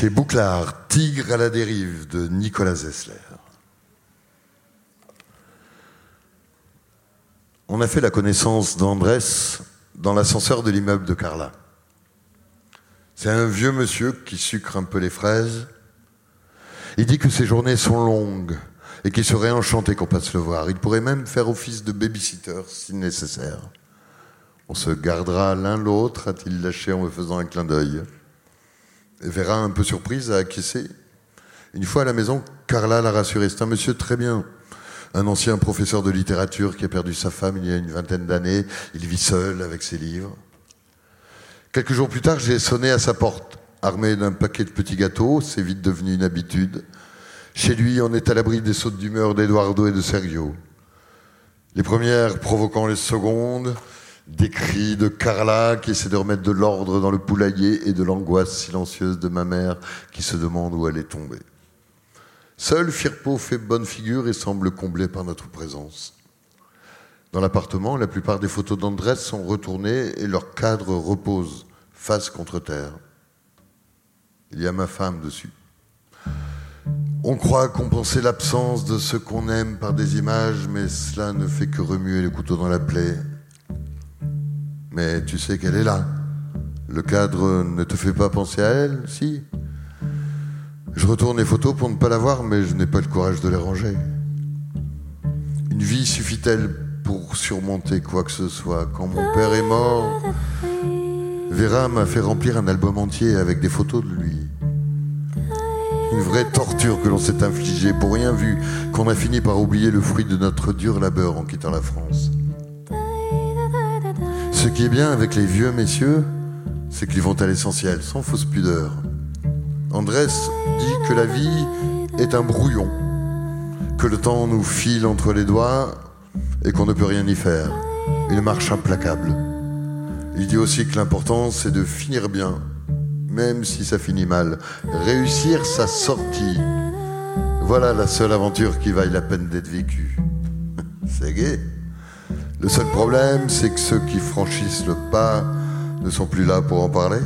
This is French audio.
Chez Bouclard, Tigre à la dérive de Nicolas Zessler. On a fait la connaissance d'Andrés dans l'ascenseur de l'immeuble de Carla. C'est un vieux monsieur qui sucre un peu les fraises. Il dit que ses journées sont longues et qu'il serait enchanté qu'on passe le voir. Il pourrait même faire office de babysitter si nécessaire. On se gardera l'un l'autre, a-t-il lâché en me faisant un clin d'œil. Vera, un peu surprise, a acquiescé. Une fois à la maison, Carla l'a rassuré. C'est un monsieur très bien. Un ancien professeur de littérature qui a perdu sa femme il y a une vingtaine d'années. Il vit seul avec ses livres. Quelques jours plus tard, j'ai sonné à sa porte, armé d'un paquet de petits gâteaux. C'est vite devenu une habitude. Chez lui, on est à l'abri des sautes d'humeur d'Eduardo et de Sergio. Les premières provoquant les secondes, des cris de Carla qui essaie de remettre de l'ordre dans le poulailler et de l'angoisse silencieuse de ma mère qui se demande où elle est tombée. Seul Firpo fait bonne figure et semble comblé par notre présence. Dans l'appartement, la plupart des photos d'Andrés sont retournées et leur cadre repose face contre terre. Il y a ma femme dessus. On croit compenser l'absence de ce qu'on aime par des images, mais cela ne fait que remuer le couteau dans la plaie. Mais tu sais qu'elle est là. Le cadre ne te fait pas penser à elle, si Je retourne les photos pour ne pas la voir, mais je n'ai pas le courage de les ranger. Une vie suffit-elle pour surmonter quoi que ce soit? Quand mon père est mort, Vera m'a fait remplir un album entier avec des photos de lui. Une vraie torture que l'on s'est infligée pour rien vu qu'on a fini par oublier le fruit de notre dur labeur en quittant la France. Ce qui est bien avec les vieux messieurs, c'est qu'ils vont à l'essentiel, sans fausse pudeur. Andrés dit que la vie est un brouillon, que le temps nous file entre les doigts et qu'on ne peut rien y faire. Une marche implacable. Il dit aussi que l'important c'est de finir bien, même si ça finit mal. Réussir sa sortie. Voilà la seule aventure qui vaille la peine d'être vécue. C'est gai. Le seul problème, c'est que ceux qui franchissent le pas ne sont plus là pour en parler.